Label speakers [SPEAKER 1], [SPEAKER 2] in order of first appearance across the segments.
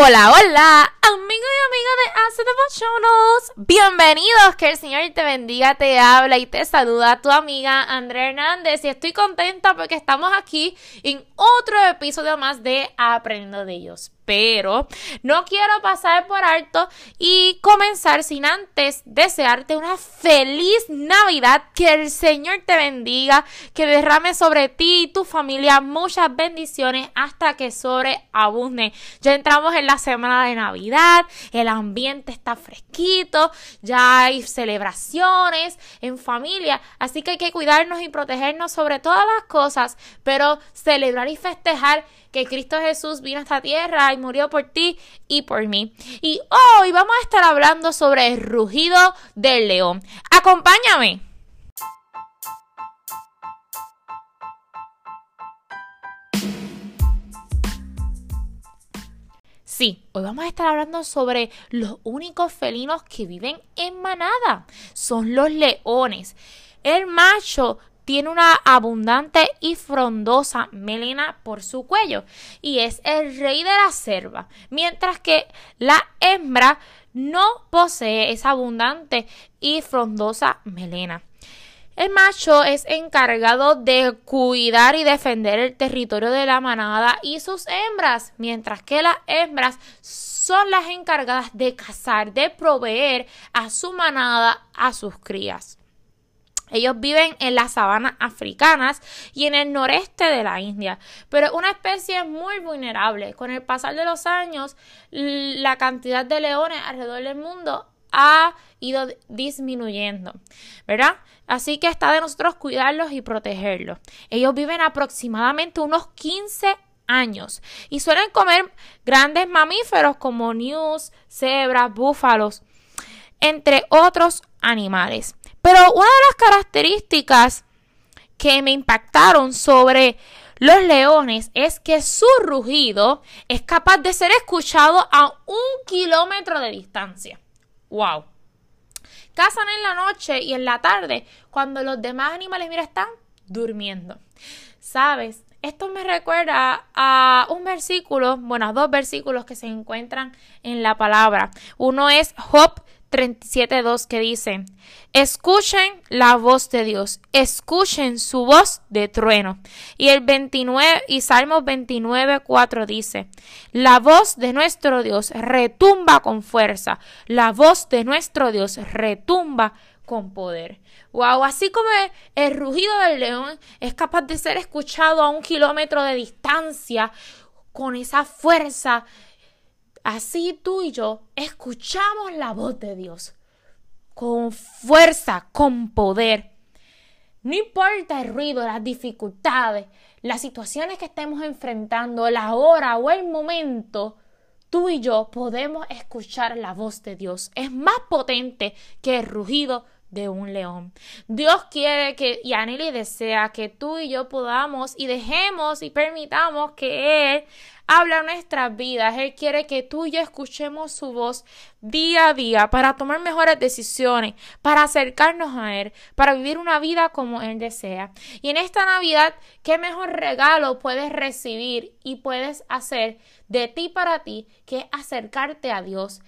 [SPEAKER 1] Hola, hola, amigo y amiga de Devotionals. Bienvenidos, que el Señor te bendiga, te habla y te saluda tu amiga Andrea Hernández. Y estoy contenta porque estamos aquí en otro episodio más de Aprendiendo de ellos pero no quiero pasar por alto y comenzar sin antes desearte una feliz Navidad, que el Señor te bendiga, que derrame sobre ti y tu familia muchas bendiciones hasta que sobreabunde. Ya entramos en la semana de Navidad, el ambiente está fresquito, ya hay celebraciones en familia, así que hay que cuidarnos y protegernos sobre todas las cosas, pero celebrar y festejar que Cristo Jesús vino a esta tierra y murió por ti y por mí. Y hoy vamos a estar hablando sobre el rugido del león. Acompáñame. Sí, hoy vamos a estar hablando sobre los únicos felinos que viven en manada. Son los leones. El macho tiene una abundante y frondosa melena por su cuello y es el rey de la selva, mientras que la hembra no posee esa abundante y frondosa melena. El macho es encargado de cuidar y defender el territorio de la manada y sus hembras, mientras que las hembras son las encargadas de cazar, de proveer a su manada, a sus crías. Ellos viven en las sabanas africanas y en el noreste de la India, pero una especie muy vulnerable. Con el pasar de los años, la cantidad de leones alrededor del mundo ha ido disminuyendo, ¿verdad? Así que está de nosotros cuidarlos y protegerlos. Ellos viven aproximadamente unos 15 años y suelen comer grandes mamíferos como ñus, cebras, búfalos, entre otros animales. Pero una de las características que me impactaron sobre los leones es que su rugido es capaz de ser escuchado a un kilómetro de distancia. ¡Wow! Cazan en la noche y en la tarde cuando los demás animales, mira, están durmiendo. ¿Sabes? Esto me recuerda a un versículo, bueno, a dos versículos que se encuentran en la palabra. Uno es Job 37.2 que dice, escuchen la voz de Dios, escuchen su voz de trueno. Y el 29 y Salmos 29.4 dice, la voz de nuestro Dios retumba con fuerza, la voz de nuestro Dios retumba con poder. Wow, así como el rugido del león es capaz de ser escuchado a un kilómetro de distancia con esa fuerza Así tú y yo escuchamos la voz de Dios con fuerza, con poder. No importa el ruido, las dificultades, las situaciones que estemos enfrentando, la hora o el momento, tú y yo podemos escuchar la voz de Dios. Es más potente que el rugido de un león. Dios quiere que y y desea que tú y yo podamos y dejemos y permitamos que Él habla nuestras vidas. Él quiere que tú y yo escuchemos su voz día a día para tomar mejores decisiones, para acercarnos a Él, para vivir una vida como Él desea. Y en esta Navidad, ¿qué mejor regalo puedes recibir y puedes hacer de ti para ti que acercarte a Dios?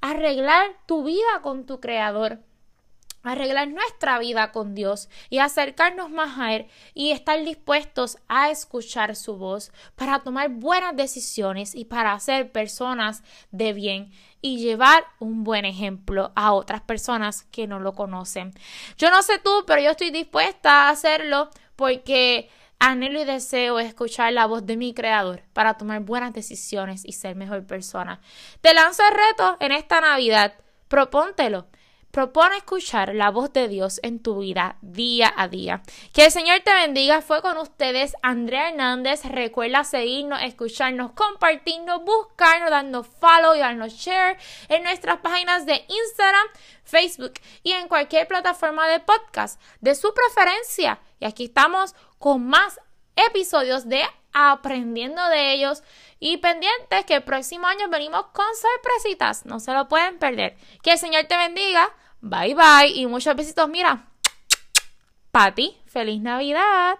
[SPEAKER 1] Arreglar tu vida con tu Creador arreglar nuestra vida con Dios y acercarnos más a Él y estar dispuestos a escuchar su voz para tomar buenas decisiones y para ser personas de bien y llevar un buen ejemplo a otras personas que no lo conocen. Yo no sé tú, pero yo estoy dispuesta a hacerlo porque anhelo y deseo escuchar la voz de mi creador para tomar buenas decisiones y ser mejor persona. Te lanzo el reto en esta Navidad. Propóntelo. Propone escuchar la voz de Dios en tu vida día a día. Que el Señor te bendiga. Fue con ustedes Andrea Hernández. Recuerda seguirnos, escucharnos, compartirnos, buscarnos, dando follow y darnos share en nuestras páginas de Instagram, Facebook y en cualquier plataforma de podcast de su preferencia. Y aquí estamos con más episodios de aprendiendo de ellos y pendientes que el próximo año venimos con sorpresitas. No se lo pueden perder. Que el Señor te bendiga. Bye bye y muchos besitos. Mira, Pati, feliz Navidad.